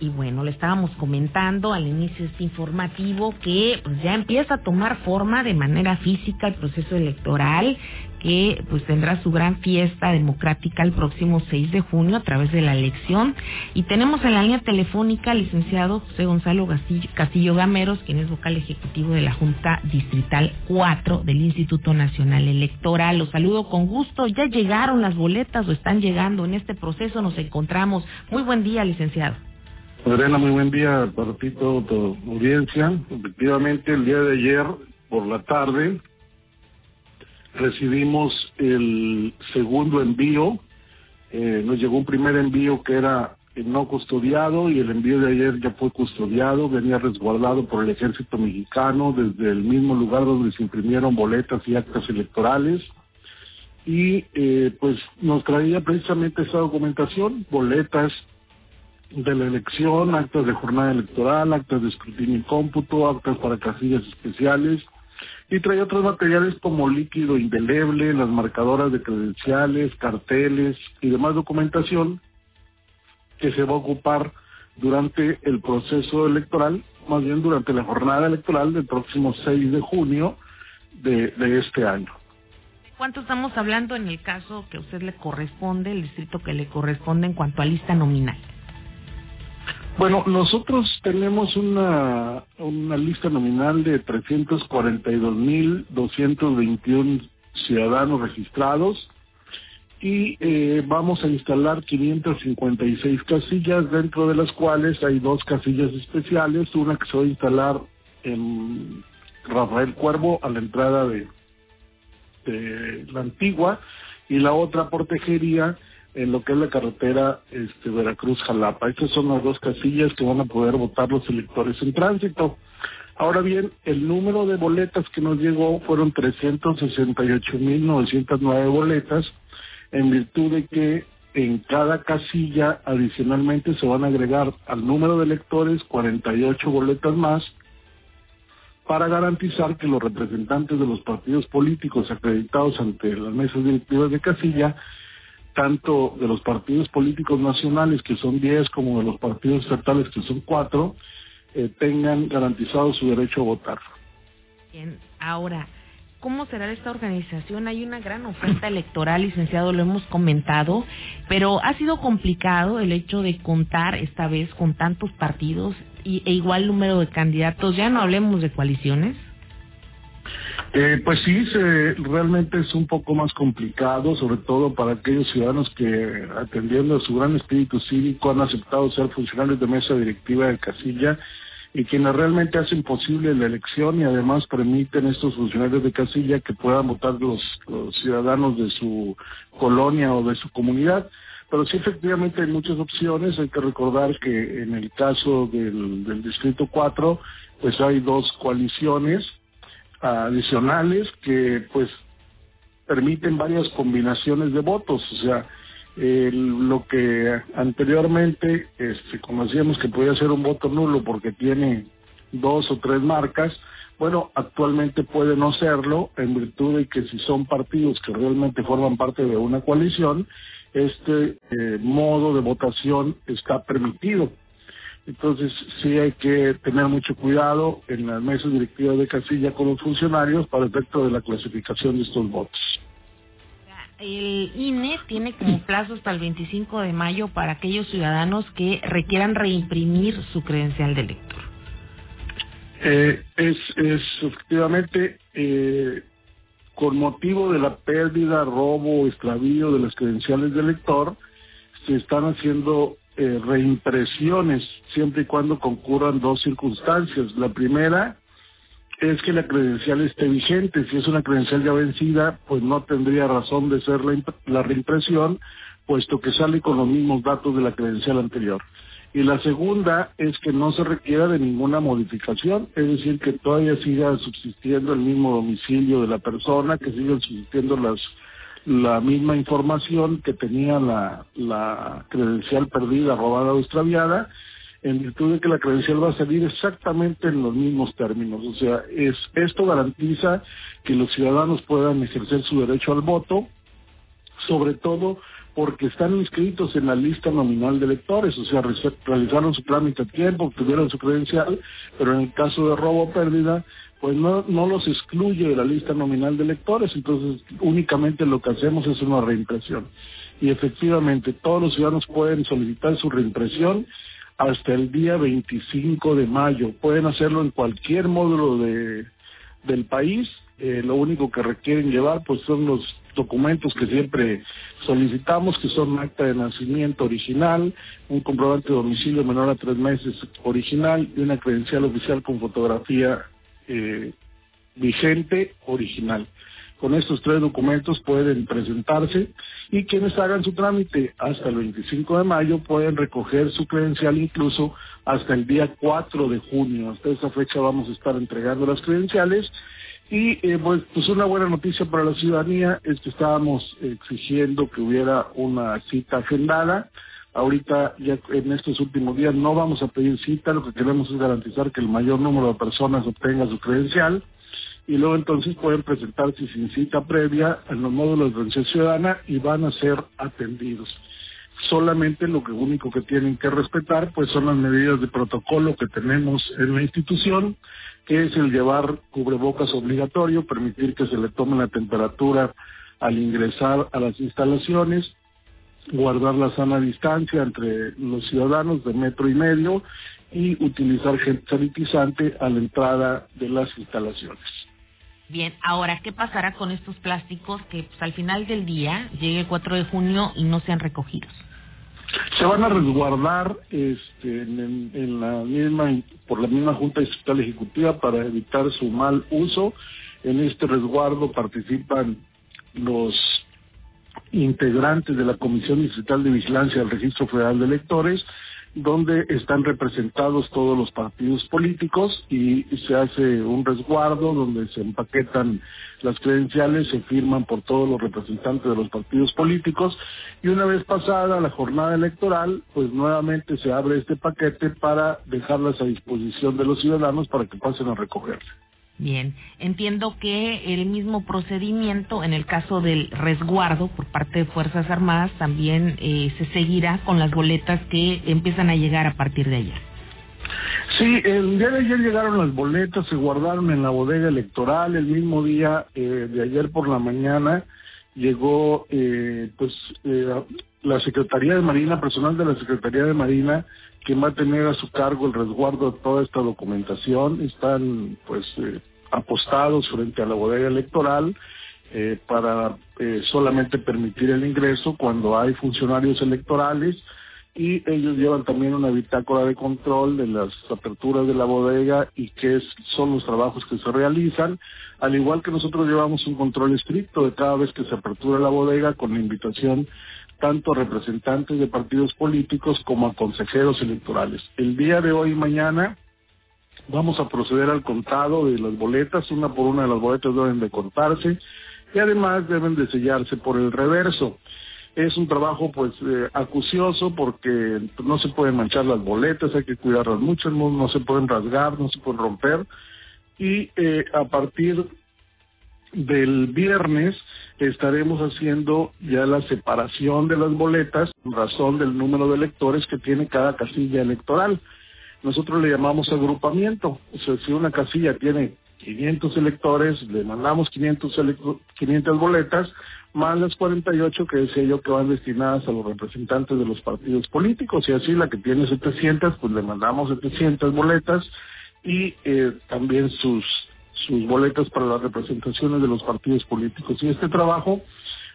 Y bueno, le estábamos comentando al inicio de este informativo que pues, ya empieza a tomar forma de manera física el proceso electoral que pues tendrá su gran fiesta democrática el próximo 6 de junio a través de la elección y tenemos en la línea telefónica al licenciado José Gonzalo Castillo, Castillo Gameros, quien es vocal ejecutivo de la Junta Distrital 4 del Instituto Nacional Electoral. Los saludo con gusto. ¿Ya llegaron las boletas o están llegando? En este proceso nos encontramos. Muy buen día, licenciado. Adriana, muy buen día para ti, toda tu audiencia. Efectivamente, el día de ayer por la tarde recibimos el segundo envío. Eh, nos llegó un primer envío que era no custodiado y el envío de ayer ya fue custodiado, venía resguardado por el ejército mexicano desde el mismo lugar donde se imprimieron boletas y actas electorales y eh, pues nos traía precisamente esa documentación, boletas de la elección, actas de jornada electoral, actas de escrutinio y cómputo, actas para casillas especiales, y trae otros materiales como líquido indeleble, las marcadoras de credenciales, carteles y demás documentación que se va a ocupar durante el proceso electoral, más bien durante la jornada electoral del próximo 6 de junio de, de este año. ¿Cuánto estamos hablando en el caso que a usted le corresponde, el distrito que le corresponde en cuanto a lista nominal? Bueno, nosotros tenemos una, una lista nominal de 342.221 ciudadanos registrados y eh, vamos a instalar 556 casillas, dentro de las cuales hay dos casillas especiales, una que se va a instalar en Rafael Cuervo a la entrada de, de la antigua y la otra por Tejería en lo que es la carretera este, Veracruz-Jalapa. Estas son las dos casillas que van a poder votar los electores en tránsito. Ahora bien, el número de boletas que nos llegó fueron 368.909 boletas, en virtud de que en cada casilla adicionalmente se van a agregar al número de electores 48 boletas más para garantizar que los representantes de los partidos políticos acreditados ante las mesas directivas de casilla tanto de los partidos políticos nacionales, que son 10, como de los partidos estatales, que son 4, eh, tengan garantizado su derecho a votar. Bien, ahora, ¿cómo será esta organización? Hay una gran oferta electoral, licenciado, lo hemos comentado, pero ha sido complicado el hecho de contar esta vez con tantos partidos y, e igual número de candidatos. Ya no hablemos de coaliciones. Eh, pues sí, se, realmente es un poco más complicado, sobre todo para aquellos ciudadanos que, atendiendo a su gran espíritu cívico, han aceptado ser funcionarios de mesa directiva de casilla y quienes realmente hacen posible la elección y además permiten estos funcionarios de casilla que puedan votar los, los ciudadanos de su colonia o de su comunidad. Pero sí, efectivamente, hay muchas opciones. Hay que recordar que en el caso del, del Distrito 4, pues hay dos coaliciones adicionales que pues permiten varias combinaciones de votos, o sea, lo que anteriormente este, conocíamos que podía ser un voto nulo porque tiene dos o tres marcas, bueno, actualmente puede no serlo en virtud de que si son partidos que realmente forman parte de una coalición, este eh, modo de votación está permitido. Entonces sí hay que tener mucho cuidado en las mesas directivas de casilla con los funcionarios para efecto de la clasificación de estos votos. El INE tiene como plazo hasta el 25 de mayo para aquellos ciudadanos que requieran reimprimir su credencial de elector. Eh, es, es efectivamente eh, con motivo de la pérdida, robo o extravío de las credenciales de elector, se están haciendo eh, reimpresiones siempre y cuando concurran dos circunstancias. La primera es que la credencial esté vigente. Si es una credencial ya vencida, pues no tendría razón de ser la, la reimpresión, puesto que sale con los mismos datos de la credencial anterior. Y la segunda es que no se requiera de ninguna modificación, es decir, que todavía siga subsistiendo el mismo domicilio de la persona, que sigan subsistiendo las la misma información que tenía la, la credencial perdida, robada o extraviada, en virtud de que la credencial va a salir exactamente en los mismos términos. O sea, es esto garantiza que los ciudadanos puedan ejercer su derecho al voto, sobre todo porque están inscritos en la lista nominal de electores, o sea, realizaron su trámite a tiempo, obtuvieron su credencial, pero en el caso de robo o pérdida, pues no, no los excluye de la lista nominal de electores, entonces únicamente lo que hacemos es una reimpresión. Y efectivamente, todos los ciudadanos pueden solicitar su reimpresión hasta el día 25 de mayo. Pueden hacerlo en cualquier módulo de, del país. Eh, lo único que requieren llevar pues son los documentos que siempre solicitamos, que son acta de nacimiento original, un comprobante de domicilio menor a tres meses original y una credencial oficial con fotografía eh, vigente original. Con estos tres documentos pueden presentarse y quienes hagan su trámite hasta el 25 de mayo pueden recoger su credencial incluso hasta el día 4 de junio. Hasta esa fecha vamos a estar entregando las credenciales y eh, pues, pues una buena noticia para la ciudadanía es que estábamos exigiendo que hubiera una cita agendada. Ahorita, ya en estos últimos días, no vamos a pedir cita, lo que queremos es garantizar que el mayor número de personas obtenga su credencial y luego entonces pueden presentarse sin cita previa en los módulos de atención ciudadana y van a ser atendidos. Solamente lo que único que tienen que respetar pues son las medidas de protocolo que tenemos en la institución, que es el llevar cubrebocas obligatorio, permitir que se le tome la temperatura al ingresar a las instalaciones, guardar la sana distancia entre los ciudadanos de metro y medio y utilizar gel sanitizante a la entrada de las instalaciones. Bien, ahora, ¿qué pasará con estos plásticos que pues, al final del día llegue el 4 de junio y no sean recogidos? Se van a resguardar este, en, en la misma por la misma Junta Distrital Ejecutiva para evitar su mal uso. En este resguardo participan los integrantes de la Comisión Distrital de Vigilancia del Registro Federal de Electores, donde están representados todos los partidos políticos y se hace un resguardo donde se empaquetan las credenciales, se firman por todos los representantes de los partidos políticos y una vez pasada la jornada electoral, pues nuevamente se abre este paquete para dejarlas a disposición de los ciudadanos para que pasen a recogerlas. Bien, entiendo que el mismo procedimiento en el caso del resguardo por parte de Fuerzas Armadas también eh, se seguirá con las boletas que empiezan a llegar a partir de ayer. Sí, el día de ayer llegaron las boletas, se guardaron en la bodega electoral, el mismo día eh, de ayer por la mañana llegó eh, pues eh, la Secretaría de Marina, personal de la Secretaría de Marina, que va a tener a su cargo el resguardo de toda esta documentación, están pues eh, apostados frente a la bodega electoral eh, para eh, solamente permitir el ingreso cuando hay funcionarios electorales y ellos llevan también una bitácora de control de las aperturas de la bodega y qué son los trabajos que se realizan, al igual que nosotros llevamos un control estricto de cada vez que se apertura la bodega con la invitación tanto a representantes de partidos políticos como a consejeros electorales. El día de hoy y mañana vamos a proceder al contado de las boletas, una por una de las boletas deben de contarse y además deben de sellarse por el reverso. Es un trabajo pues eh, acucioso porque no se pueden manchar las boletas, hay que cuidarlas mucho, no se pueden rasgar, no se pueden romper y eh, a partir del viernes estaremos haciendo ya la separación de las boletas en razón del número de electores que tiene cada casilla electoral. Nosotros le llamamos agrupamiento. O sea, si una casilla tiene 500 electores, le mandamos 500, 500 boletas, más las 48 que decía yo que van destinadas a los representantes de los partidos políticos, y así la que tiene 700, pues le mandamos 700 boletas y eh, también sus sus boletas para las representaciones de los partidos políticos. Y este trabajo,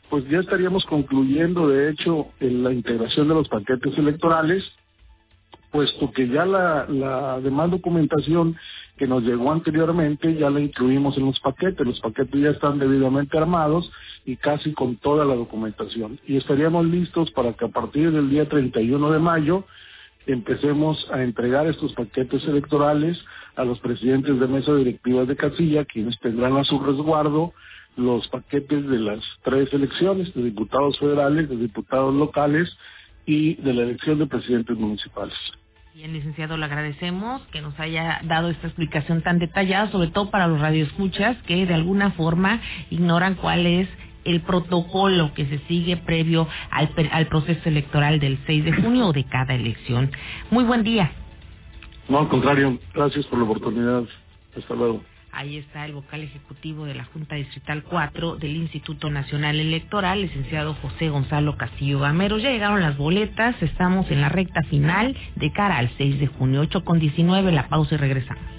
pues ya estaríamos concluyendo, de hecho, en la integración de los paquetes electorales, puesto que ya la, la demás documentación que nos llegó anteriormente ya la incluimos en los paquetes. Los paquetes ya están debidamente armados y casi con toda la documentación. Y estaríamos listos para que a partir del día 31 de mayo empecemos a entregar estos paquetes electorales a los presidentes de mesa directivas de casilla, quienes tendrán a su resguardo los paquetes de las tres elecciones, de diputados federales, de diputados locales y de la elección de presidentes municipales. Bien, licenciado, le agradecemos que nos haya dado esta explicación tan detallada, sobre todo para los radioescuchas que de alguna forma ignoran cuál es el protocolo que se sigue previo al, al proceso electoral del 6 de junio o de cada elección. Muy buen día. No, al contrario, gracias por la oportunidad. Hasta luego. Ahí está el vocal ejecutivo de la Junta Distrital 4 del Instituto Nacional Electoral, licenciado José Gonzalo Castillo Gamero. Ya llegaron las boletas, estamos en la recta final de cara al 6 de junio, 8 con 19, la pausa y regresamos.